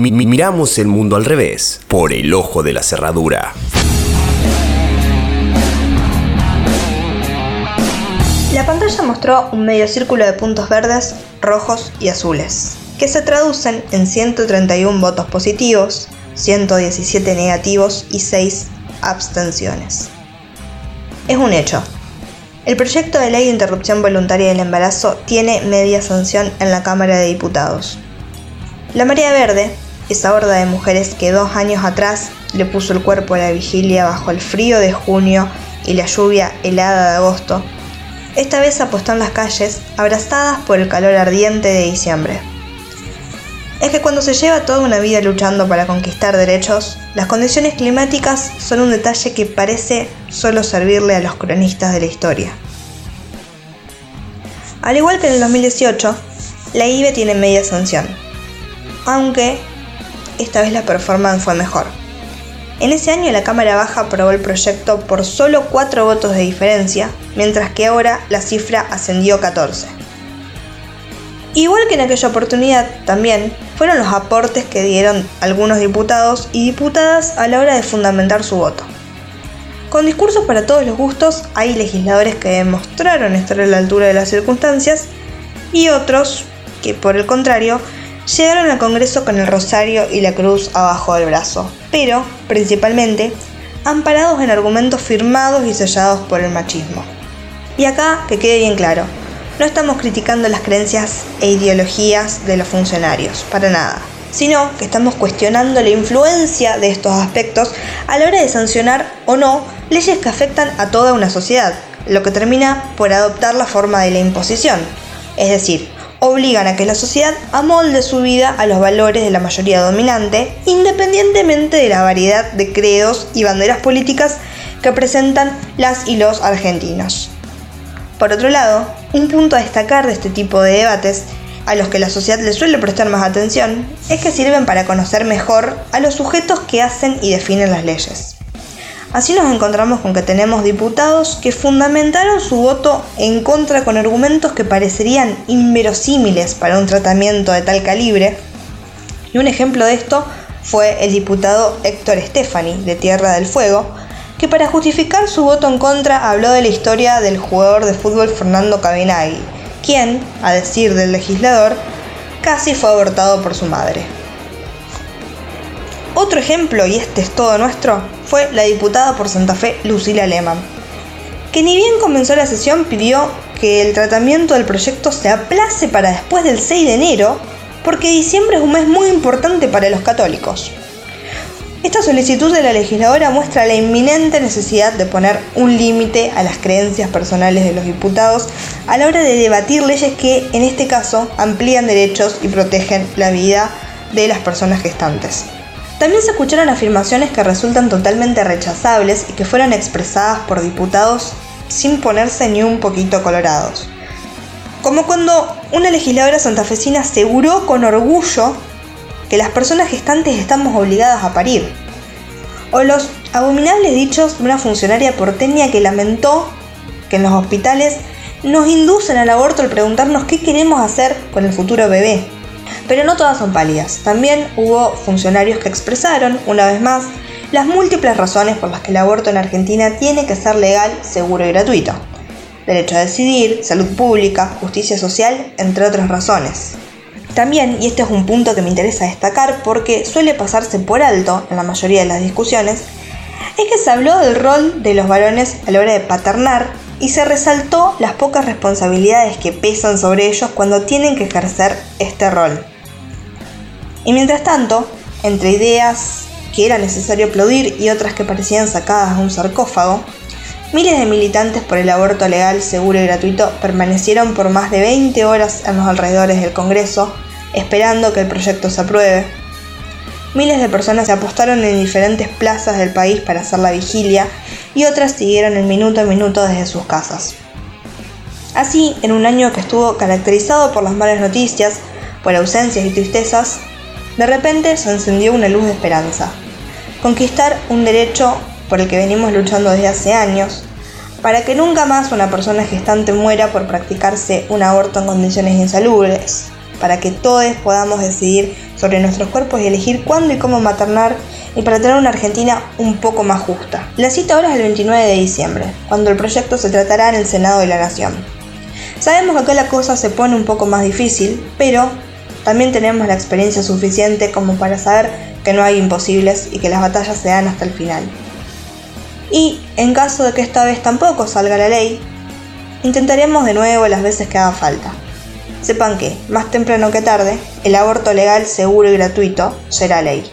miramos el mundo al revés, por el ojo de la cerradura. La pantalla mostró un medio círculo de puntos verdes, rojos y azules, que se traducen en 131 votos positivos, 117 negativos y 6 abstenciones. Es un hecho. El proyecto de ley de interrupción voluntaria del embarazo tiene media sanción en la Cámara de Diputados. La María Verde, esa horda de mujeres que dos años atrás le puso el cuerpo a la vigilia bajo el frío de junio y la lluvia helada de agosto, esta vez apostó en las calles, abrazadas por el calor ardiente de diciembre. Es que cuando se lleva toda una vida luchando para conquistar derechos, las condiciones climáticas son un detalle que parece solo servirle a los cronistas de la historia. Al igual que en el 2018, la IBE tiene media sanción, aunque esta vez la performance fue mejor. En ese año la Cámara Baja aprobó el proyecto por solo 4 votos de diferencia, mientras que ahora la cifra ascendió a 14. Igual que en aquella oportunidad, también fueron los aportes que dieron algunos diputados y diputadas a la hora de fundamentar su voto. Con discursos para todos los gustos, hay legisladores que demostraron estar a la altura de las circunstancias y otros que, por el contrario, llegaron al Congreso con el rosario y la cruz abajo del brazo, pero, principalmente, amparados en argumentos firmados y sellados por el machismo. Y acá que quede bien claro, no estamos criticando las creencias e ideologías de los funcionarios, para nada, sino que estamos cuestionando la influencia de estos aspectos a la hora de sancionar o no leyes que afectan a toda una sociedad, lo que termina por adoptar la forma de la imposición, es decir, obligan a que la sociedad amolde su vida a los valores de la mayoría dominante, independientemente de la variedad de credos y banderas políticas que presentan las y los argentinos. Por otro lado, un punto a destacar de este tipo de debates, a los que la sociedad le suele prestar más atención, es que sirven para conocer mejor a los sujetos que hacen y definen las leyes. Así nos encontramos con que tenemos diputados que fundamentaron su voto en contra con argumentos que parecerían inverosímiles para un tratamiento de tal calibre. Y un ejemplo de esto fue el diputado Héctor Stefani, de Tierra del Fuego, que para justificar su voto en contra habló de la historia del jugador de fútbol Fernando Cabinagui, quien, a decir del legislador, casi fue abortado por su madre. Otro ejemplo, y este es todo nuestro, fue la diputada por Santa Fe Lucila Lehmann, que ni bien comenzó la sesión pidió que el tratamiento del proyecto se aplace para después del 6 de enero, porque diciembre es un mes muy importante para los católicos. Esta solicitud de la legisladora muestra la inminente necesidad de poner un límite a las creencias personales de los diputados a la hora de debatir leyes que, en este caso, amplían derechos y protegen la vida de las personas gestantes. También se escucharon afirmaciones que resultan totalmente rechazables y que fueron expresadas por diputados sin ponerse ni un poquito colorados. Como cuando una legisladora santafesina aseguró con orgullo que las personas gestantes estamos obligadas a parir. O los abominables dichos de una funcionaria porteña que lamentó que en los hospitales nos inducen al aborto al preguntarnos qué queremos hacer con el futuro bebé. Pero no todas son pálidas. También hubo funcionarios que expresaron, una vez más, las múltiples razones por las que el aborto en Argentina tiene que ser legal, seguro y gratuito. Derecho a decidir, salud pública, justicia social, entre otras razones. También, y este es un punto que me interesa destacar porque suele pasarse por alto en la mayoría de las discusiones, es que se habló del rol de los varones a la hora de paternar y se resaltó las pocas responsabilidades que pesan sobre ellos cuando tienen que ejercer este rol. Y mientras tanto, entre ideas que era necesario aplaudir y otras que parecían sacadas de un sarcófago, miles de militantes por el aborto legal, seguro y gratuito permanecieron por más de 20 horas en los alrededores del Congreso, esperando que el proyecto se apruebe. Miles de personas se apostaron en diferentes plazas del país para hacer la vigilia y otras siguieron el minuto a minuto desde sus casas. Así, en un año que estuvo caracterizado por las malas noticias, por ausencias y tristezas, de repente se encendió una luz de esperanza. Conquistar un derecho por el que venimos luchando desde hace años, para que nunca más una persona gestante muera por practicarse un aborto en condiciones insalubres, para que todos podamos decidir sobre nuestros cuerpos y elegir cuándo y cómo maternar y para tener una Argentina un poco más justa. La cita ahora es el 29 de diciembre, cuando el proyecto se tratará en el Senado de la Nación. Sabemos que acá la cosa se pone un poco más difícil, pero también tenemos la experiencia suficiente como para saber que no hay imposibles y que las batallas se dan hasta el final. Y en caso de que esta vez tampoco salga la ley, intentaremos de nuevo las veces que haga falta. Sepan que, más temprano que tarde, el aborto legal, seguro y gratuito será ley.